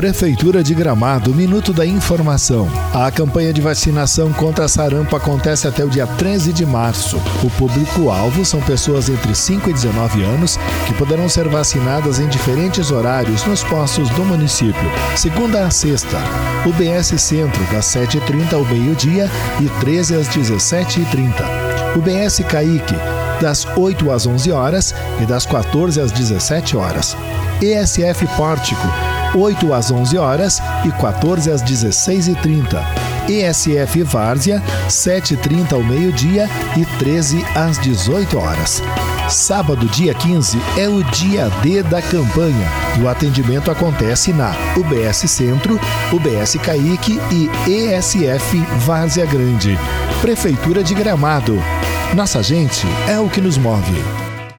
Prefeitura de Gramado, Minuto da Informação. A campanha de vacinação contra sarampo acontece até o dia 13 de março. O público-alvo são pessoas entre 5 e 19 anos que poderão ser vacinadas em diferentes horários nos postos do município. Segunda a sexta, UBS Centro, das 7h30 ao meio-dia e 13 às 17h30. UBS Caique, das 8 às 11 horas e das 14 às 17 horas. ESF Pórtico, 8 às 11 horas e 14 às 16h30. ESF Várzea, 7h30 ao meio-dia e 13 às 18 horas. Sábado, dia 15, é o dia D da campanha. O atendimento acontece na UBS Centro, UBS Caique e ESF Várzea Grande. Prefeitura de Gramado. Nossa gente é o que nos move.